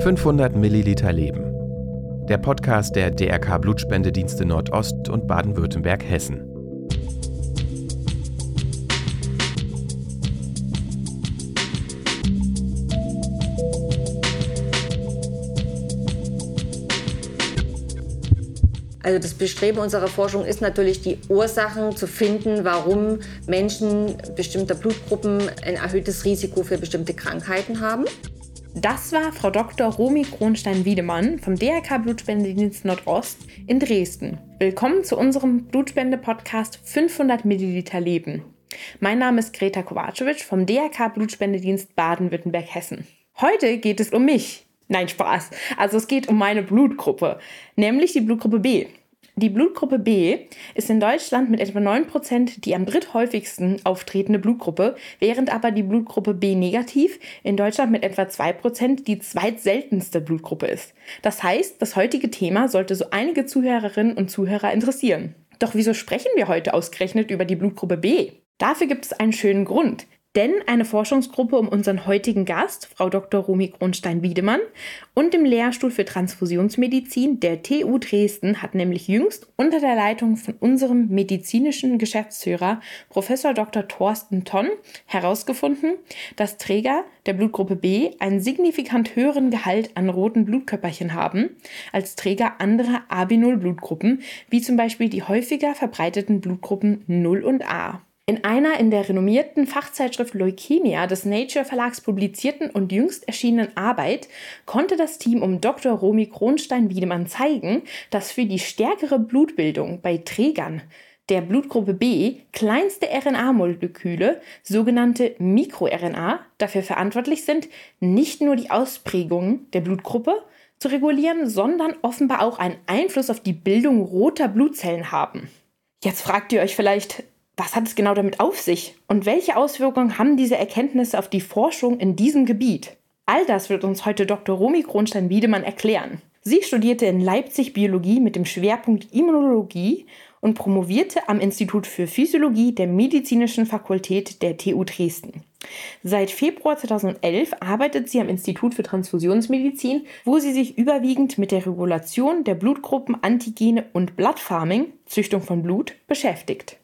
500 Milliliter Leben. Der Podcast der DRK Blutspendedienste Nordost und Baden-Württemberg-Hessen. Also das Bestreben unserer Forschung ist natürlich, die Ursachen zu finden, warum Menschen bestimmter Blutgruppen ein erhöhtes Risiko für bestimmte Krankheiten haben. Das war Frau Dr. Romy Kronstein-Wiedemann vom DRK Blutspendedienst Nordost in Dresden. Willkommen zu unserem Blutspende-Podcast 500 Milliliter Leben. Mein Name ist Greta Kovacevic vom DRK Blutspendedienst Baden-Württemberg-Hessen. Heute geht es um mich, Nein, Spaß. Also es geht um meine Blutgruppe, nämlich die Blutgruppe B. Die Blutgruppe B ist in Deutschland mit etwa 9% die am dritthäufigsten auftretende Blutgruppe, während aber die Blutgruppe B negativ in Deutschland mit etwa 2% die zweitseltenste Blutgruppe ist. Das heißt, das heutige Thema sollte so einige Zuhörerinnen und Zuhörer interessieren. Doch wieso sprechen wir heute ausgerechnet über die Blutgruppe B? Dafür gibt es einen schönen Grund. Denn eine Forschungsgruppe um unseren heutigen Gast, Frau Dr. Romy Kronstein-Wiedemann, und dem Lehrstuhl für Transfusionsmedizin der TU Dresden hat nämlich jüngst unter der Leitung von unserem medizinischen Geschäftsführer Prof. Dr. Thorsten Tonn herausgefunden, dass Träger der Blutgruppe B einen signifikant höheren Gehalt an roten Blutkörperchen haben als Träger anderer AB0-Blutgruppen, wie zum Beispiel die häufiger verbreiteten Blutgruppen 0 und A. In einer in der renommierten Fachzeitschrift Leukemia des Nature Verlags publizierten und jüngst erschienenen Arbeit konnte das Team um Dr. Romy Kronstein-Wiedemann zeigen, dass für die stärkere Blutbildung bei Trägern der Blutgruppe B kleinste RNA-Moleküle, sogenannte MikroRNA, dafür verantwortlich sind, nicht nur die Ausprägung der Blutgruppe zu regulieren, sondern offenbar auch einen Einfluss auf die Bildung roter Blutzellen haben. Jetzt fragt ihr euch vielleicht, was hat es genau damit auf sich? Und welche Auswirkungen haben diese Erkenntnisse auf die Forschung in diesem Gebiet? All das wird uns heute Dr. Romy Kronstein-Wiedemann erklären. Sie studierte in Leipzig Biologie mit dem Schwerpunkt Immunologie und promovierte am Institut für Physiologie der Medizinischen Fakultät der TU Dresden. Seit Februar 2011 arbeitet sie am Institut für Transfusionsmedizin, wo sie sich überwiegend mit der Regulation der Blutgruppen Antigene und Bloodfarming, Züchtung von Blut, beschäftigt.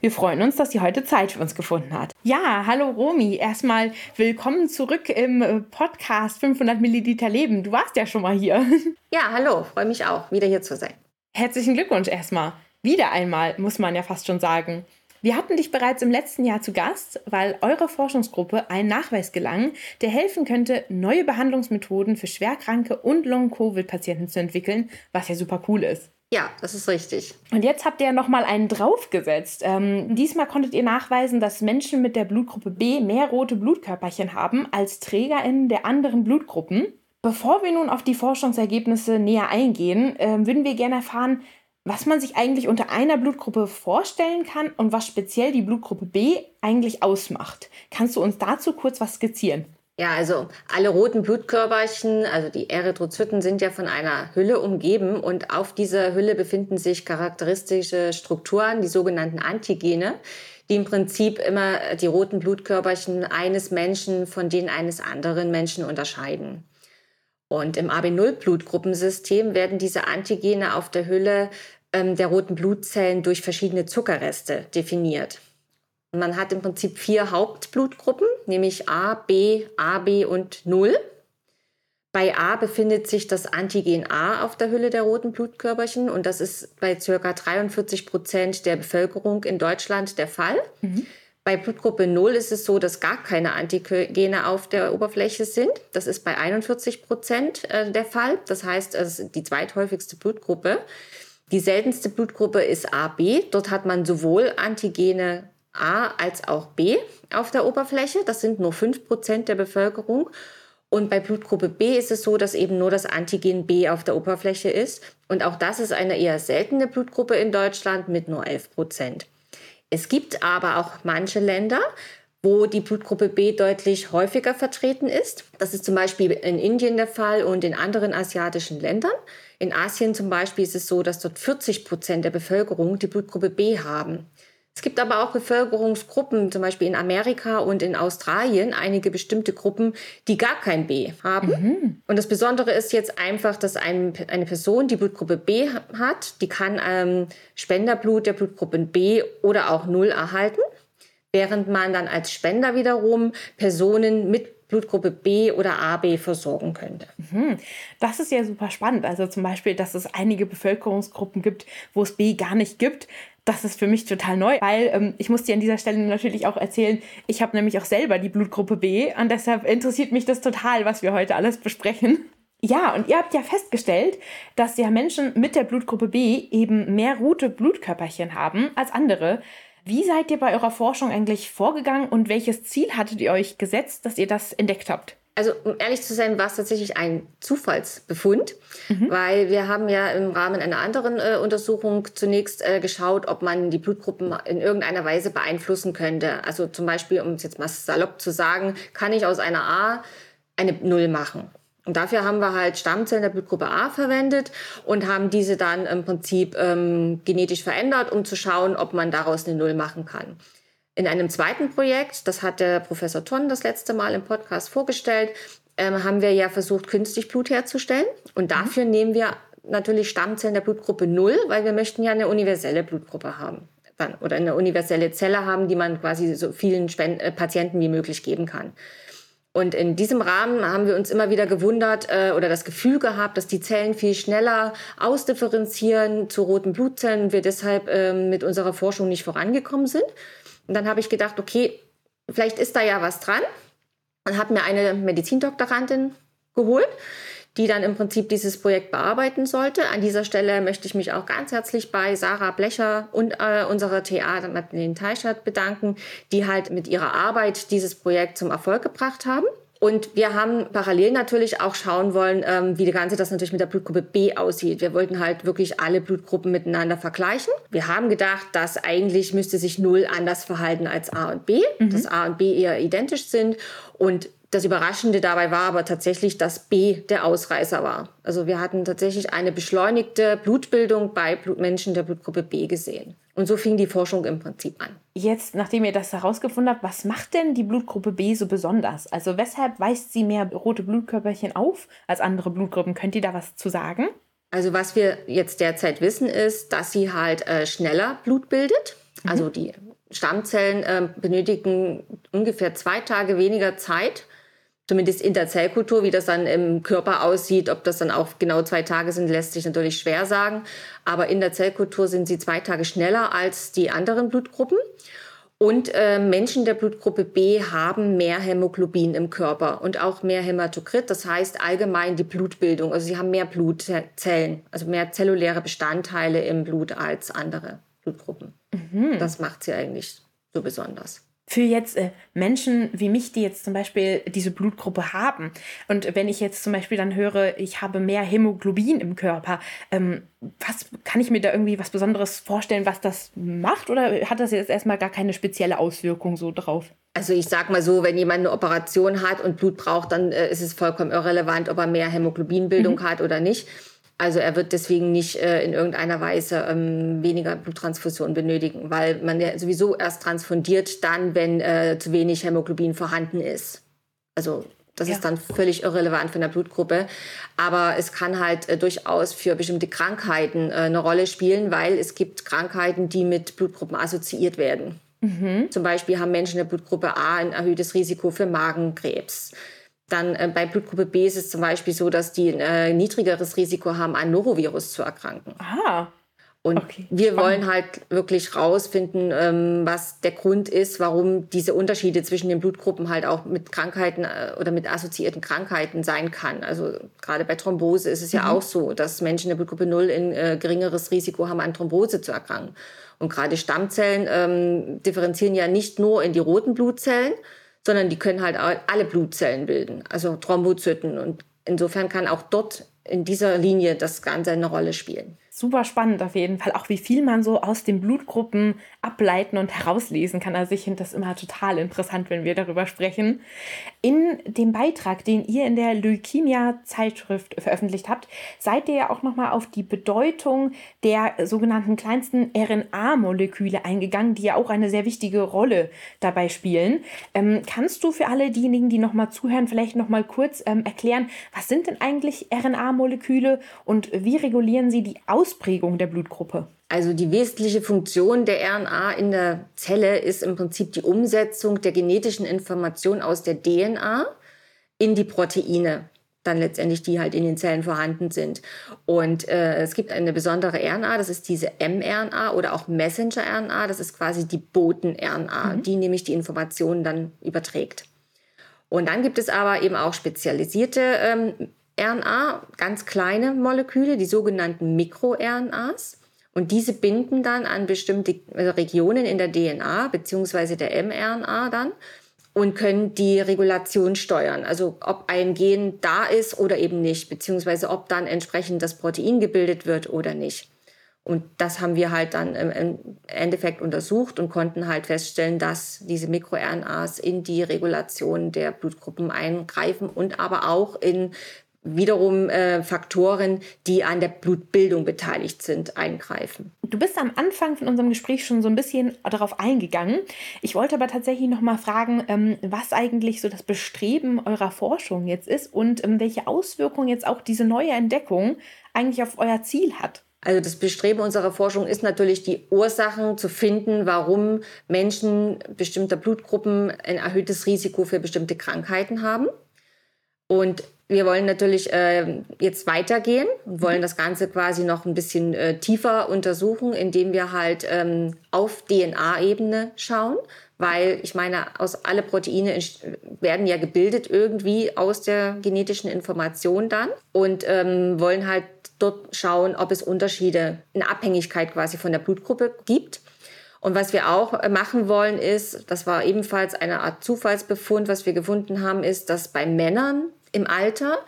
Wir freuen uns, dass sie heute Zeit für uns gefunden hat. Ja, hallo Romi. Erstmal willkommen zurück im äh, Podcast 500 Milliliter Leben. Du warst ja schon mal hier. Ja, hallo. Freue mich auch, wieder hier zu sein. Herzlichen Glückwunsch erstmal. Wieder einmal, muss man ja fast schon sagen. Wir hatten dich bereits im letzten Jahr zu Gast, weil eure Forschungsgruppe einen Nachweis gelang, der helfen könnte, neue Behandlungsmethoden für schwerkranke und Long-Covid-Patienten zu entwickeln, was ja super cool ist. Ja, das ist richtig. Und jetzt habt ihr nochmal einen draufgesetzt. Ähm, diesmal konntet ihr nachweisen, dass Menschen mit der Blutgruppe B mehr rote Blutkörperchen haben als TrägerInnen der anderen Blutgruppen. Bevor wir nun auf die Forschungsergebnisse näher eingehen, äh, würden wir gerne erfahren, was man sich eigentlich unter einer Blutgruppe vorstellen kann und was speziell die Blutgruppe B eigentlich ausmacht. Kannst du uns dazu kurz was skizzieren? Ja, also alle roten Blutkörperchen, also die Erythrozyten, sind ja von einer Hülle umgeben und auf dieser Hülle befinden sich charakteristische Strukturen, die sogenannten Antigene, die im Prinzip immer die roten Blutkörperchen eines Menschen von denen eines anderen Menschen unterscheiden. Und im AB0-Blutgruppensystem werden diese Antigene auf der Hülle ähm, der roten Blutzellen durch verschiedene Zuckerreste definiert. Man hat im Prinzip vier Hauptblutgruppen, nämlich A, B, AB und 0. Bei A befindet sich das Antigen A auf der Hülle der roten Blutkörperchen und das ist bei ca. 43 Prozent der Bevölkerung in Deutschland der Fall. Mhm. Bei Blutgruppe 0 ist es so, dass gar keine Antigene auf der Oberfläche sind. Das ist bei 41 Prozent äh, der Fall. Das heißt, es ist die zweithäufigste Blutgruppe. Die seltenste Blutgruppe ist AB. Dort hat man sowohl Antigene A als auch B auf der Oberfläche. Das sind nur 5% der Bevölkerung. Und bei Blutgruppe B ist es so, dass eben nur das Antigen B auf der Oberfläche ist. Und auch das ist eine eher seltene Blutgruppe in Deutschland mit nur 11 Prozent. Es gibt aber auch manche Länder, wo die Blutgruppe B deutlich häufiger vertreten ist. Das ist zum Beispiel in Indien der Fall und in anderen asiatischen Ländern. In Asien zum Beispiel ist es so, dass dort 40 Prozent der Bevölkerung die Blutgruppe B haben. Es gibt aber auch Bevölkerungsgruppen, zum Beispiel in Amerika und in Australien, einige bestimmte Gruppen, die gar kein B haben. Mhm. Und das Besondere ist jetzt einfach, dass ein, eine Person, die Blutgruppe B hat, die kann ähm, Spenderblut der Blutgruppe B oder auch Null erhalten, während man dann als Spender wiederum Personen mit Blutgruppe B oder AB versorgen könnte. Mhm. Das ist ja super spannend. Also zum Beispiel, dass es einige Bevölkerungsgruppen gibt, wo es B gar nicht gibt das ist für mich total neu, weil ähm, ich muss dir an dieser Stelle natürlich auch erzählen, ich habe nämlich auch selber die Blutgruppe B und deshalb interessiert mich das total, was wir heute alles besprechen. Ja, und ihr habt ja festgestellt, dass ja Menschen mit der Blutgruppe B eben mehr rote Blutkörperchen haben als andere. Wie seid ihr bei eurer Forschung eigentlich vorgegangen und welches Ziel hattet ihr euch gesetzt, dass ihr das entdeckt habt? Also um ehrlich zu sein, war es tatsächlich ein Zufallsbefund, mhm. weil wir haben ja im Rahmen einer anderen äh, Untersuchung zunächst äh, geschaut, ob man die Blutgruppen in irgendeiner Weise beeinflussen könnte. Also zum Beispiel, um es jetzt mal salopp zu sagen, kann ich aus einer A eine Null machen. Und dafür haben wir halt Stammzellen der Blutgruppe A verwendet und haben diese dann im Prinzip ähm, genetisch verändert, um zu schauen, ob man daraus eine Null machen kann. In einem zweiten Projekt, das hat der Professor Tonn das letzte Mal im Podcast vorgestellt, ähm, haben wir ja versucht, künstlich Blut herzustellen. Und mhm. dafür mhm. nehmen wir natürlich Stammzellen der Blutgruppe 0, weil wir möchten ja eine universelle Blutgruppe haben. Oder eine universelle Zelle haben, die man quasi so vielen Spend äh, Patienten wie möglich geben kann. Und in diesem Rahmen haben wir uns immer wieder gewundert äh, oder das Gefühl gehabt, dass die Zellen viel schneller ausdifferenzieren zu roten Blutzellen und wir deshalb äh, mit unserer Forschung nicht vorangekommen sind. Und dann habe ich gedacht, okay, vielleicht ist da ja was dran. Und habe mir eine Medizindoktorandin geholt, die dann im Prinzip dieses Projekt bearbeiten sollte. An dieser Stelle möchte ich mich auch ganz herzlich bei Sarah Blecher und äh, unserer TA Madeleine Teichert bedanken, die halt mit ihrer Arbeit dieses Projekt zum Erfolg gebracht haben. Und wir haben parallel natürlich auch schauen wollen, ähm, wie die ganze das natürlich mit der Blutgruppe B aussieht. Wir wollten halt wirklich alle Blutgruppen miteinander vergleichen. Wir haben gedacht, dass eigentlich müsste sich Null anders verhalten als A und B, mhm. dass A und B eher identisch sind. Und das Überraschende dabei war aber tatsächlich, dass B der Ausreißer war. Also wir hatten tatsächlich eine beschleunigte Blutbildung bei Menschen der Blutgruppe B gesehen. Und so fing die Forschung im Prinzip an. Jetzt, nachdem ihr das herausgefunden habt, was macht denn die Blutgruppe B so besonders? Also weshalb weist sie mehr rote Blutkörperchen auf als andere Blutgruppen? Könnt ihr da was zu sagen? Also was wir jetzt derzeit wissen, ist, dass sie halt äh, schneller Blut bildet. Mhm. Also die Stammzellen äh, benötigen ungefähr zwei Tage weniger Zeit, zumindest in der Zellkultur, wie das dann im Körper aussieht, ob das dann auch genau zwei Tage sind, lässt sich natürlich schwer sagen. Aber in der Zellkultur sind sie zwei Tage schneller als die anderen Blutgruppen. Und äh, Menschen der Blutgruppe B haben mehr Hämoglobin im Körper und auch mehr Hämatokrit, das heißt allgemein die Blutbildung. Also sie haben mehr Blutzellen, also mehr zelluläre Bestandteile im Blut als andere Blutgruppen. Mhm. Das macht sie eigentlich so besonders für jetzt äh, Menschen wie mich, die jetzt zum Beispiel diese Blutgruppe haben. Und wenn ich jetzt zum Beispiel dann höre, ich habe mehr Hämoglobin im Körper, ähm, was kann ich mir da irgendwie was Besonderes vorstellen, was das macht? Oder hat das jetzt erstmal gar keine spezielle Auswirkung so drauf? Also ich sag mal so, wenn jemand eine Operation hat und Blut braucht, dann äh, ist es vollkommen irrelevant, ob er mehr Hämoglobinbildung mhm. hat oder nicht. Also er wird deswegen nicht äh, in irgendeiner Weise ähm, weniger Bluttransfusion benötigen, weil man ja sowieso erst transfundiert dann, wenn äh, zu wenig Hämoglobin vorhanden ist. Also das ja. ist dann völlig irrelevant von der Blutgruppe. Aber es kann halt äh, durchaus für bestimmte Krankheiten äh, eine Rolle spielen, weil es gibt Krankheiten, die mit Blutgruppen assoziiert werden. Mhm. Zum Beispiel haben Menschen der Blutgruppe A ein erhöhtes Risiko für Magenkrebs. Dann äh, bei Blutgruppe B ist es zum Beispiel so, dass die ein äh, niedrigeres Risiko haben, an Norovirus zu erkranken. Ah. Und okay, wir wollen halt wirklich rausfinden, ähm, was der Grund ist, warum diese Unterschiede zwischen den Blutgruppen halt auch mit Krankheiten äh, oder mit assoziierten Krankheiten sein kann. Also gerade bei Thrombose ist es mhm. ja auch so, dass Menschen der Blutgruppe 0 ein äh, geringeres Risiko haben, an Thrombose zu erkranken. Und gerade Stammzellen ähm, differenzieren ja nicht nur in die roten Blutzellen, sondern die können halt alle Blutzellen bilden, also Thrombozyten. Und insofern kann auch dort in dieser Linie das Ganze eine Rolle spielen. Super spannend auf jeden Fall, auch wie viel man so aus den Blutgruppen ableiten und herauslesen kann. Also ich finde das immer total interessant, wenn wir darüber sprechen. In dem Beitrag, den ihr in der Leukämia-Zeitschrift veröffentlicht habt, seid ihr ja auch nochmal auf die Bedeutung der sogenannten kleinsten RNA-Moleküle eingegangen, die ja auch eine sehr wichtige Rolle dabei spielen. Ähm, kannst du für alle diejenigen, die nochmal zuhören, vielleicht nochmal kurz ähm, erklären, was sind denn eigentlich RNA-Moleküle und wie regulieren sie die Ausprägung der Blutgruppe? Also die wesentliche Funktion der RNA in der Zelle ist im Prinzip die Umsetzung der genetischen Information aus der DNA in die Proteine dann letztendlich die halt in den Zellen vorhanden sind. Und äh, es gibt eine besondere RNA, das ist diese mRNA oder auch Messenger-RNA, das ist quasi die Boten-RNA, mhm. die nämlich die Informationen dann überträgt. Und dann gibt es aber eben auch spezialisierte ähm, RNA, ganz kleine Moleküle, die sogenannten MikroRNAs. Und diese binden dann an bestimmte also Regionen in der DNA bzw. der mRNA dann und können die Regulation steuern. Also ob ein Gen da ist oder eben nicht, beziehungsweise ob dann entsprechend das Protein gebildet wird oder nicht. Und das haben wir halt dann im Endeffekt untersucht und konnten halt feststellen, dass diese MikroRNAs in die Regulation der Blutgruppen eingreifen und aber auch in wiederum äh, Faktoren, die an der Blutbildung beteiligt sind, eingreifen. Du bist am Anfang von unserem Gespräch schon so ein bisschen darauf eingegangen. Ich wollte aber tatsächlich noch mal fragen, ähm, was eigentlich so das Bestreben eurer Forschung jetzt ist und ähm, welche Auswirkungen jetzt auch diese neue Entdeckung eigentlich auf euer Ziel hat. Also das Bestreben unserer Forschung ist natürlich, die Ursachen zu finden, warum Menschen bestimmter Blutgruppen ein erhöhtes Risiko für bestimmte Krankheiten haben. Und wir wollen natürlich äh, jetzt weitergehen und wollen mhm. das Ganze quasi noch ein bisschen äh, tiefer untersuchen, indem wir halt ähm, auf DNA-Ebene schauen, weil ich meine, aus alle Proteine werden ja gebildet irgendwie aus der genetischen Information dann und ähm, wollen halt dort schauen, ob es Unterschiede in Abhängigkeit quasi von der Blutgruppe gibt. Und was wir auch äh, machen wollen ist, das war ebenfalls eine Art Zufallsbefund, was wir gefunden haben, ist, dass bei Männern im Alter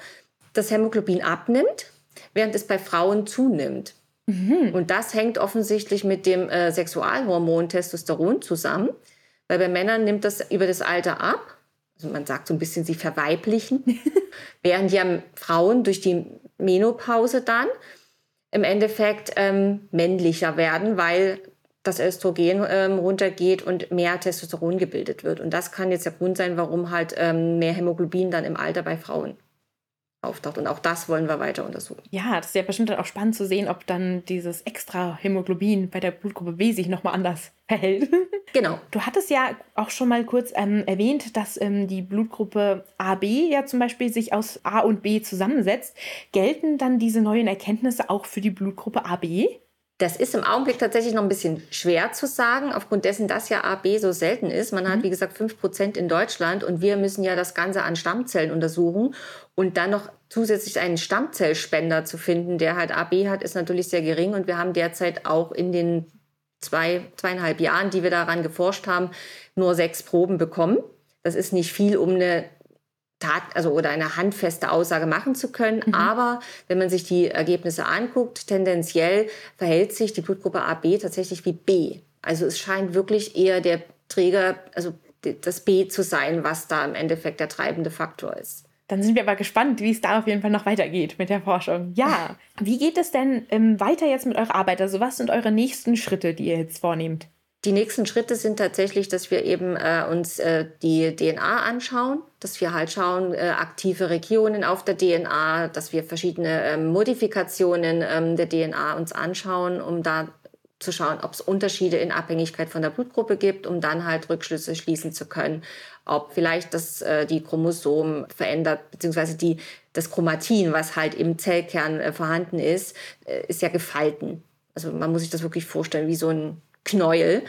das Hämoglobin abnimmt, während es bei Frauen zunimmt. Mhm. Und das hängt offensichtlich mit dem äh, Sexualhormon Testosteron zusammen, weil bei Männern nimmt das über das Alter ab. Also man sagt so ein bisschen, sie verweiblichen, während ja Frauen durch die Menopause dann im Endeffekt ähm, männlicher werden, weil das Östrogen ähm, runtergeht und mehr Testosteron gebildet wird. Und das kann jetzt der Grund sein, warum halt ähm, mehr Hämoglobin dann im Alter bei Frauen auftaucht. Und auch das wollen wir weiter untersuchen. Ja, das ist ja bestimmt auch spannend zu sehen, ob dann dieses extra Hämoglobin bei der Blutgruppe B sich nochmal anders verhält. Genau. Du hattest ja auch schon mal kurz ähm, erwähnt, dass ähm, die Blutgruppe AB ja zum Beispiel sich aus A und B zusammensetzt. Gelten dann diese neuen Erkenntnisse auch für die Blutgruppe AB? Das ist im Augenblick tatsächlich noch ein bisschen schwer zu sagen, aufgrund dessen, dass ja AB so selten ist. Man mhm. hat, wie gesagt, 5% in Deutschland und wir müssen ja das Ganze an Stammzellen untersuchen. Und dann noch zusätzlich einen Stammzellspender zu finden, der halt AB hat, ist natürlich sehr gering. Und wir haben derzeit auch in den zwei, zweieinhalb Jahren, die wir daran geforscht haben, nur sechs Proben bekommen. Das ist nicht viel, um eine Tat, also oder eine handfeste Aussage machen zu können. Mhm. Aber wenn man sich die Ergebnisse anguckt, tendenziell verhält sich die Blutgruppe AB tatsächlich wie B. Also es scheint wirklich eher der Träger, also das B zu sein, was da im Endeffekt der treibende Faktor ist. Dann sind wir aber gespannt, wie es da auf jeden Fall noch weitergeht mit der Forschung. Ja, wie geht es denn ähm, weiter jetzt mit eurer Arbeit? Also was sind eure nächsten Schritte, die ihr jetzt vornehmt? Die nächsten Schritte sind tatsächlich, dass wir eben äh, uns äh, die DNA anschauen, dass wir halt schauen, äh, aktive Regionen auf der DNA, dass wir verschiedene ähm, Modifikationen ähm, der DNA uns anschauen, um da zu schauen, ob es Unterschiede in Abhängigkeit von der Blutgruppe gibt, um dann halt Rückschlüsse schließen zu können, ob vielleicht das, äh, die Chromosom verändert, beziehungsweise die, das Chromatin, was halt im Zellkern äh, vorhanden ist, äh, ist ja gefalten. Also man muss sich das wirklich vorstellen wie so ein Knäuel.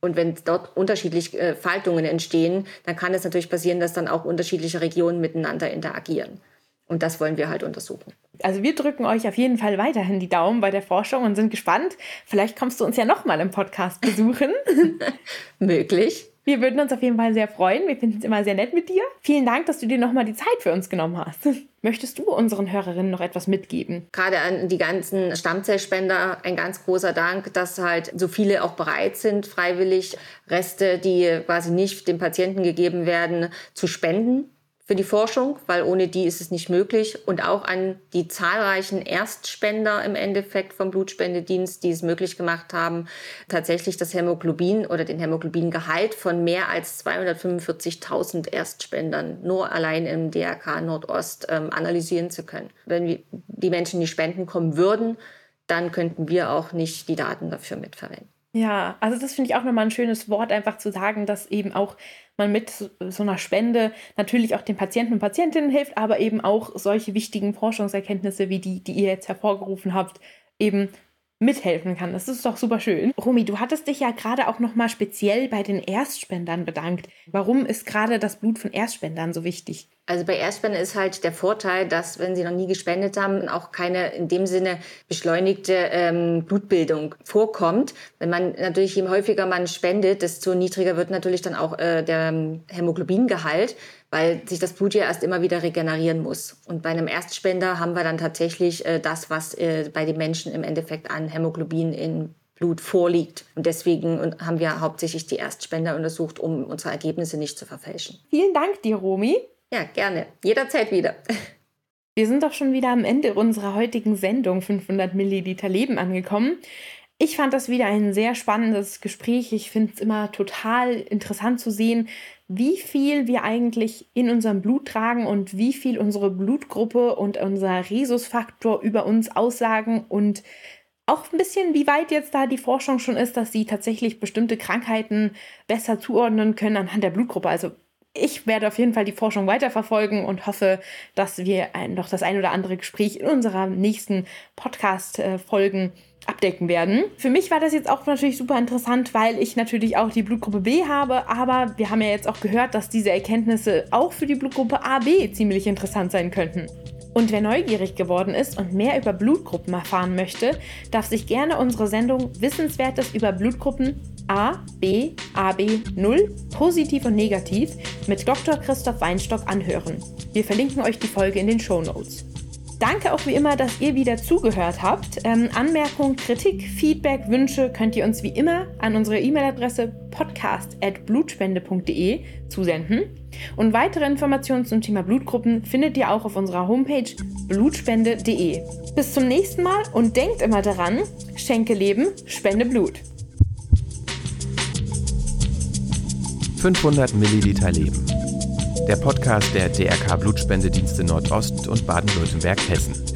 Und wenn dort unterschiedliche äh, Faltungen entstehen, dann kann es natürlich passieren, dass dann auch unterschiedliche Regionen miteinander interagieren. Und das wollen wir halt untersuchen. Also wir drücken euch auf jeden Fall weiterhin die Daumen bei der Forschung und sind gespannt. Vielleicht kommst du uns ja nochmal im Podcast besuchen. Möglich. Wir würden uns auf jeden Fall sehr freuen. Wir finden es immer sehr nett mit dir. Vielen Dank, dass du dir nochmal die Zeit für uns genommen hast. Möchtest du unseren Hörerinnen noch etwas mitgeben? Gerade an die ganzen Stammzellspender ein ganz großer Dank, dass halt so viele auch bereit sind, freiwillig Reste, die quasi nicht dem Patienten gegeben werden, zu spenden für die Forschung, weil ohne die ist es nicht möglich. Und auch an die zahlreichen Erstspender im Endeffekt vom Blutspendedienst, die es möglich gemacht haben, tatsächlich das Hämoglobin oder den Hämoglobingehalt von mehr als 245.000 Erstspendern nur allein im DRK Nordost ähm, analysieren zu können. Wenn die Menschen die Spenden kommen würden, dann könnten wir auch nicht die Daten dafür mitverwenden. Ja, also das finde ich auch nochmal ein schönes Wort, einfach zu sagen, dass eben auch man mit so einer Spende natürlich auch den Patienten und Patientinnen hilft, aber eben auch solche wichtigen Forschungserkenntnisse wie die, die ihr jetzt hervorgerufen habt, eben mithelfen kann. Das ist doch super schön. Romy, du hattest dich ja gerade auch noch mal speziell bei den Erstspendern bedankt. Warum ist gerade das Blut von Erstspendern so wichtig? Also bei Erstspenden ist halt der Vorteil, dass wenn sie noch nie gespendet haben, auch keine in dem Sinne beschleunigte ähm, Blutbildung vorkommt. Wenn man natürlich, je häufiger man spendet, desto niedriger wird natürlich dann auch äh, der ähm, Hämoglobingehalt, weil sich das Blut ja erst immer wieder regenerieren muss. Und bei einem Erstspender haben wir dann tatsächlich äh, das, was äh, bei den Menschen im Endeffekt an Hämoglobin in Blut vorliegt. Und deswegen haben wir hauptsächlich die Erstspender untersucht, um unsere Ergebnisse nicht zu verfälschen. Vielen Dank dir, Romy. Ja, gerne. Jederzeit wieder. Wir sind doch schon wieder am Ende unserer heutigen Sendung 500 Milliliter Leben angekommen. Ich fand das wieder ein sehr spannendes Gespräch. Ich finde es immer total interessant zu sehen, wie viel wir eigentlich in unserem Blut tragen und wie viel unsere Blutgruppe und unser Rhesusfaktor über uns aussagen und auch ein bisschen, wie weit jetzt da die Forschung schon ist, dass sie tatsächlich bestimmte Krankheiten besser zuordnen können anhand der Blutgruppe. Also ich werde auf jeden Fall die Forschung weiterverfolgen und hoffe, dass wir noch das ein oder andere Gespräch in unserer nächsten Podcast-Folgen abdecken werden. Für mich war das jetzt auch natürlich super interessant, weil ich natürlich auch die Blutgruppe B habe, aber wir haben ja jetzt auch gehört, dass diese Erkenntnisse auch für die Blutgruppe AB ziemlich interessant sein könnten. Und wer neugierig geworden ist und mehr über Blutgruppen erfahren möchte, darf sich gerne unsere Sendung Wissenswertes über Blutgruppen A, B, AB 0, positiv und negativ mit Dr. Christoph Weinstock anhören. Wir verlinken euch die Folge in den Show Notes. Danke auch wie immer, dass ihr wieder zugehört habt. Ähm, Anmerkungen, Kritik, Feedback, Wünsche könnt ihr uns wie immer an unsere E-Mail-Adresse podcast.blutspende.de zusenden. Und weitere Informationen zum Thema Blutgruppen findet ihr auch auf unserer Homepage blutspende.de. Bis zum nächsten Mal und denkt immer daran, schenke Leben, spende Blut. 500 Milliliter Leben der Podcast der DRK Blutspendedienste Nordost und Baden-Württemberg-Hessen.